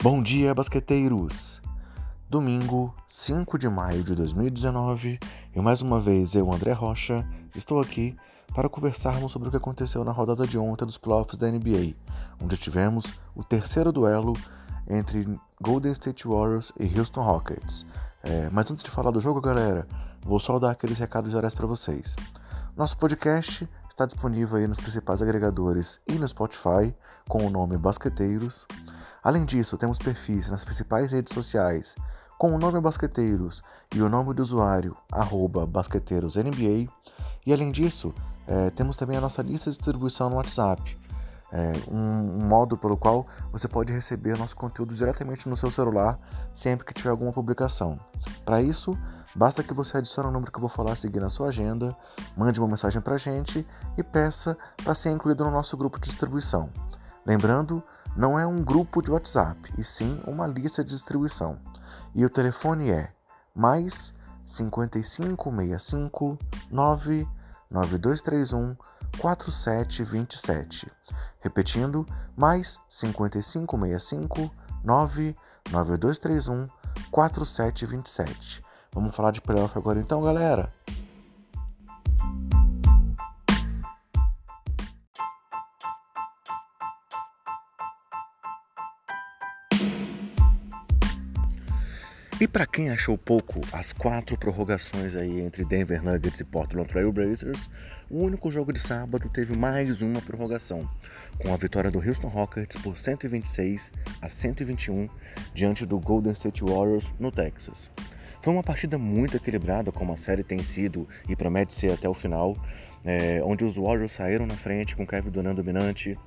Bom dia, basqueteiros! Domingo, 5 de maio de 2019, e mais uma vez eu, André Rocha, estou aqui para conversarmos sobre o que aconteceu na rodada de ontem dos playoffs da NBA, onde tivemos o terceiro duelo entre Golden State Warriors e Houston Rockets. É, mas antes de falar do jogo, galera, vou só dar aqueles recados gerais para vocês. Nosso podcast está disponível aí nos principais agregadores e no Spotify com o nome Basqueteiros. Além disso, temos perfis nas principais redes sociais com o nome Basqueteiros e o nome do usuário BasqueteirosNBA. E além disso, é, temos também a nossa lista de distribuição no WhatsApp, é, um, um, modo pelo qual você pode receber nosso conteúdo diretamente no seu celular sempre que tiver alguma publicação. Para isso, basta que você adicione o número que eu vou falar a seguir na sua agenda, mande uma mensagem para a gente e peça para ser incluído no nosso grupo de distribuição. Lembrando não é um grupo de WhatsApp, e sim uma lista de distribuição. E o telefone é mais 5565 99231 4727. Repetindo, mais 5565 99231 4727. Vamos falar de playoff agora então, galera? E para quem achou pouco as quatro prorrogações aí entre Denver Nuggets e Portland Trail Blazers, o único jogo de sábado teve mais uma prorrogação, com a vitória do Houston Rockets por 126 a 121 diante do Golden State Warriors no Texas. Foi uma partida muito equilibrada, como a série tem sido e promete ser até o final, é, onde os Warriors saíram na frente com Kevin Durant dominante,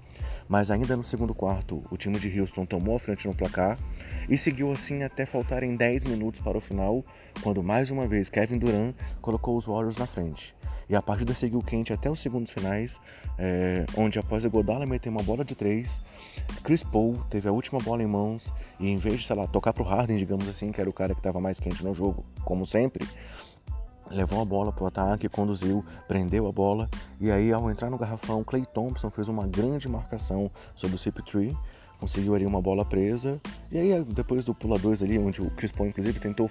mas ainda no segundo quarto, o time de Houston tomou a frente no placar e seguiu assim até faltarem 10 minutos para o final, quando mais uma vez Kevin Durant colocou os Warriors na frente. E a partida seguiu quente até os segundos finais, é, onde após Godala meter uma bola de três, Chris Paul teve a última bola em mãos e em vez de, sei lá, tocar pro Harden, digamos assim, que era o cara que estava mais quente no jogo, como sempre, levou a bola para o ataque, conduziu, prendeu a bola e aí ao entrar no garrafão, Clay Thompson fez uma grande marcação sobre o CP3, conseguiu ali uma bola presa e aí depois do pula 2 ali, onde o Chris Paul inclusive tentou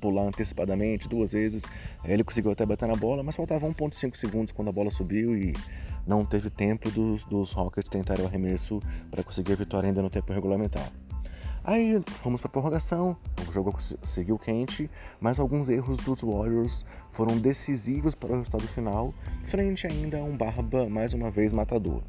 pular antecipadamente duas vezes, ele conseguiu até bater na bola, mas faltava 1.5 segundos quando a bola subiu e não teve tempo dos, dos Rockets tentarem o arremesso para conseguir a vitória ainda no tempo regulamentar. Aí fomos para prorrogação, o jogo seguiu quente, mas alguns erros dos Warriors foram decisivos para o resultado final, frente ainda a um Barba mais uma vez matador.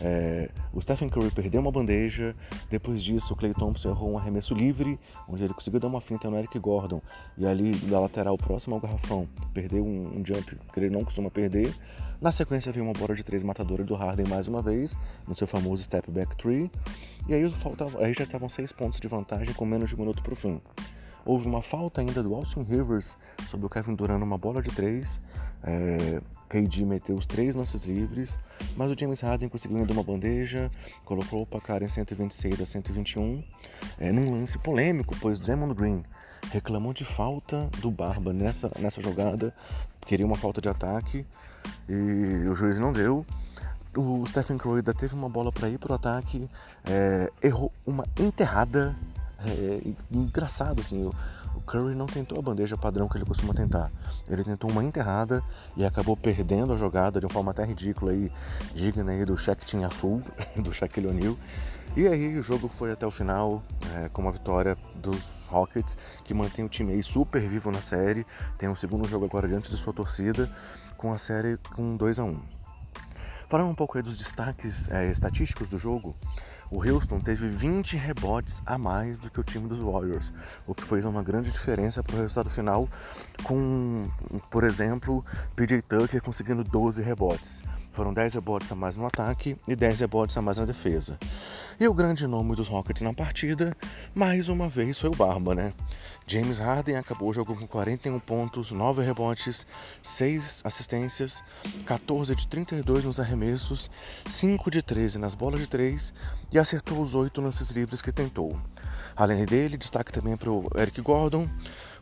É, o Stephen Curry perdeu uma bandeja, depois disso o Clay Thompson errou um arremesso livre, onde ele conseguiu dar uma finta no Eric Gordon, e ali da lateral próximo ao garrafão, perdeu um, um jump que ele não costuma perder. Na sequência veio uma bola de três matadora do Harden mais uma vez, no seu famoso step back three, e aí, faltava, aí já estavam seis pontos de vantagem com menos de um minuto para o fim. Houve uma falta ainda do Austin Rivers sobre o Kevin Durant numa bola de três. É, KD meteu os três lances livres, mas o James Harden conseguiu ainda uma bandeja, colocou o placar em 126 a 121, é, num lance polêmico, pois Draymond Green reclamou de falta do Barba nessa, nessa jogada, queria uma falta de ataque e o juiz não deu. O Stephen Curry ainda teve uma bola para ir para o ataque, é, errou uma enterrada. É, engraçado assim, o Curry não tentou a bandeja padrão que ele costuma tentar. Ele tentou uma enterrada e acabou perdendo a jogada de uma forma até ridícula e digna aí do Shaq Tinha Full, do Shaquille O'Neal. E aí o jogo foi até o final é, com uma vitória dos Rockets, que mantém o time aí super vivo na série. Tem um segundo jogo agora diante de sua torcida, com a série com 2 a 1 um. Falando um pouco aí dos destaques é, estatísticos do jogo, o Houston teve 20 rebotes a mais do que o time dos Warriors, o que fez uma grande diferença para o resultado final, com, por exemplo, PJ Tucker conseguindo 12 rebotes. Foram 10 rebotes a mais no ataque e 10 rebotes a mais na defesa. E o grande nome dos Rockets na partida, mais uma vez, foi o Barba, né? James Harden acabou o jogo com 41 pontos, 9 rebotes, 6 assistências, 14 de 32 nos arremessos, 5 de 13 nas bolas de 3 e acertou os 8 lances livres que tentou. Além dele, destaque também para o Eric Gordon,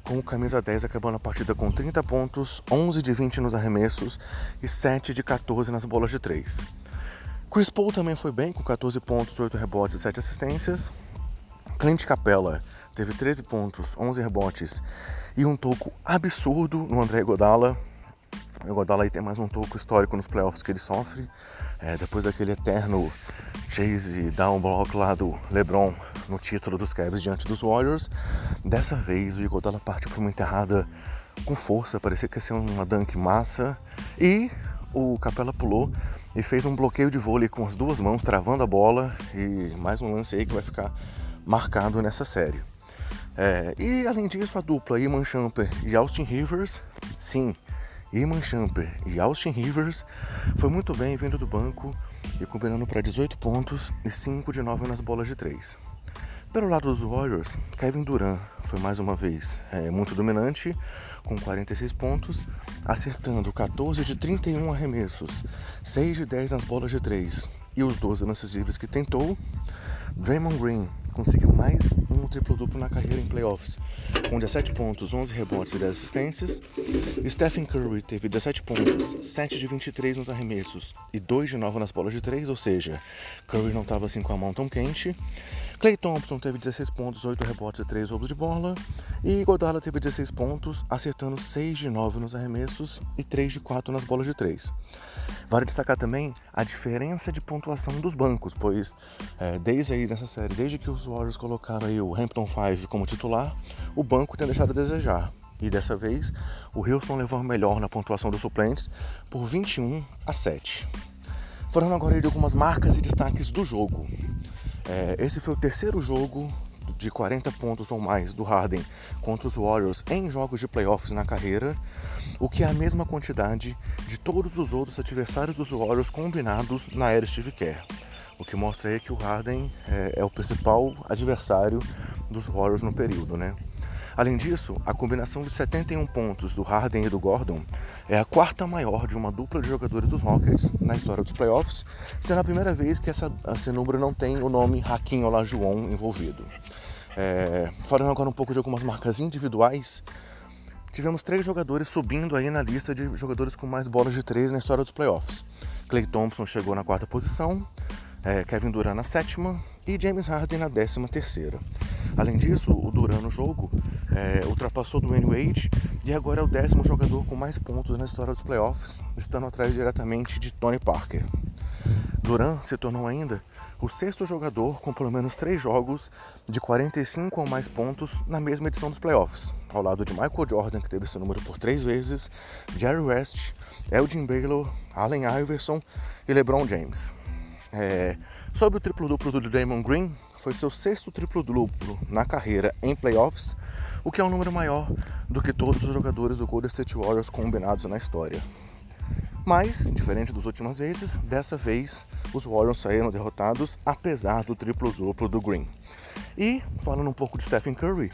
com camisa 10 acabando a partida com 30 pontos, 11 de 20 nos arremessos e 7 de 14 nas bolas de 3. Chris Paul também foi bem, com 14 pontos, 8 rebotes e 7 assistências. Clint Capella teve 13 pontos, 11 rebotes e um toco absurdo no André Godala. O Godala aí tem mais um toco histórico nos playoffs que ele sofre. É, depois daquele eterno chase down block lá do LeBron no título dos Cavs diante dos Warriors. Dessa vez o Iguodala partiu para uma enterrada com força, parecia que ia ser uma dunk massa. E o Capela pulou e fez um bloqueio de vôlei com as duas mãos, travando a bola. E mais um lance aí que vai ficar marcado nessa série. É, e além disso, a dupla Iman Champer e Austin Rivers, sim, Iman Champer e Austin Rivers foi muito bem vindo do banco e combinando para 18 pontos e 5 de 9 nas bolas de 3. Pelo lado dos Warriors, Kevin Durant foi mais uma vez é, muito dominante, com 46 pontos, acertando 14 de 31 arremessos, 6 de 10 nas bolas de 3 e os 12 lances livres que tentou. Draymond Green conseguiu mais um triplo-duplo na carreira em playoffs, com 17 pontos, 11 rebotes e 10 assistências. Stephen Curry teve 17 pontos, 7 de 23 nos arremessos e 2 de 9 nas bolas de 3, ou seja, Curry não estava assim com a mão tão quente. Clay Thompson teve 16 pontos, 8 rebotes e 3 roubos de bola. E Godala teve 16 pontos, acertando 6 de 9 nos arremessos e 3 de 4 nas bolas de 3. Vale destacar também a diferença de pontuação dos bancos, pois é, desde aí nessa série, desde que os Warriors colocaram aí o Hampton 5 como titular, o banco tem deixado a desejar. E dessa vez, o Houston levou melhor na pontuação dos suplentes por 21 a 7. Falando agora de algumas marcas e destaques do jogo. É, esse foi o terceiro jogo de 40 pontos ou mais do Harden contra os Warriors em jogos de playoffs na carreira, o que é a mesma quantidade de todos os outros adversários dos Warriors combinados na era Steve Kerr. O que mostra aí que o Harden é, é o principal adversário dos Warriors no período, né? Além disso, a combinação de 71 pontos do Harden e do Gordon é a quarta maior de uma dupla de jogadores dos Rockets na história dos playoffs, sendo a primeira vez que essa, esse número não tem o nome Hakim Olajuwon envolvido. É, falando agora um pouco de algumas marcas individuais, tivemos três jogadores subindo aí na lista de jogadores com mais bolas de três na história dos playoffs. Clay Thompson chegou na quarta posição, é, Kevin Durant na sétima e James Harden na décima terceira. Além disso, o Durant no jogo é, ultrapassou do Dwayne Wade e agora é o décimo jogador com mais pontos na história dos playoffs, estando atrás diretamente de Tony Parker. Durant se tornou ainda o sexto jogador com pelo menos três jogos de 45 ou mais pontos na mesma edição dos playoffs, ao lado de Michael Jordan, que teve esse número por três vezes, Jerry West, Elgin Baylor, Allen Iverson e LeBron James. É, sobre o triplo-duplo do Damon Green, foi seu sexto triplo-duplo na carreira em playoffs, o que é um número maior do que todos os jogadores do Golden State Warriors combinados na história. Mas, diferente das últimas vezes, dessa vez os Warriors saíram derrotados apesar do triplo-duplo do Green. E, falando um pouco de Stephen Curry,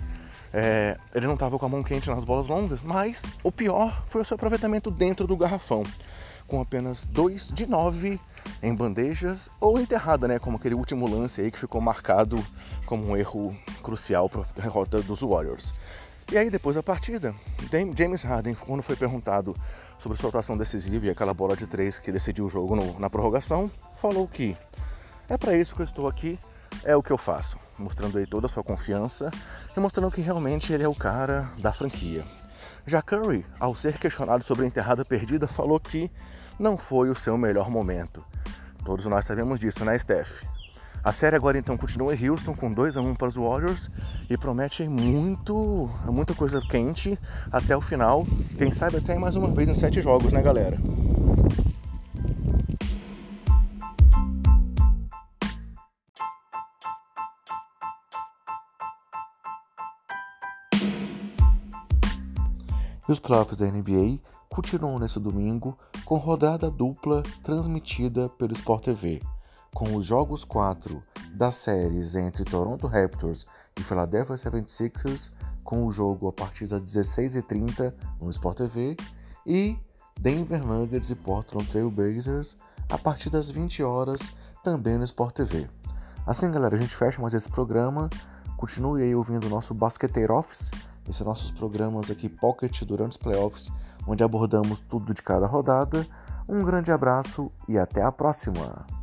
é, ele não estava com a mão quente nas bolas longas, mas o pior foi o seu aproveitamento dentro do garrafão, com apenas 2 de 9 em bandejas ou enterrada, né, como aquele último lance aí que ficou marcado como um erro crucial para a derrota dos Warriors. E aí, depois da partida, James Harden, quando foi perguntado sobre sua atuação decisiva e aquela bola de três que decidiu o jogo no, na prorrogação, falou que é para isso que eu estou aqui, é o que eu faço, mostrando aí toda a sua confiança e mostrando que realmente ele é o cara da franquia. Já Curry, ao ser questionado sobre a enterrada perdida, falou que não foi o seu melhor momento. Todos nós sabemos disso, né, Steph? A série agora então continua em Houston com 2 a 1 para os Warriors e promete muito, muita coisa quente até o final. Quem sabe até mais uma vez em sete jogos, né, galera? E os playoffs da NBA continuam nesse domingo com rodada dupla transmitida pelo Sport TV com os jogos 4 das séries entre Toronto Raptors e Philadelphia 76ers, com o jogo a partir das 16h30 no Sport TV, e Denver Nuggets e Portland Trail Blazers a partir das 20 horas também no Sport TV. Assim, galera, a gente fecha mais esse programa. Continue aí ouvindo o nosso Basqueteiro Office, esses nossos programas aqui Pocket durante os playoffs, onde abordamos tudo de cada rodada. Um grande abraço e até a próxima!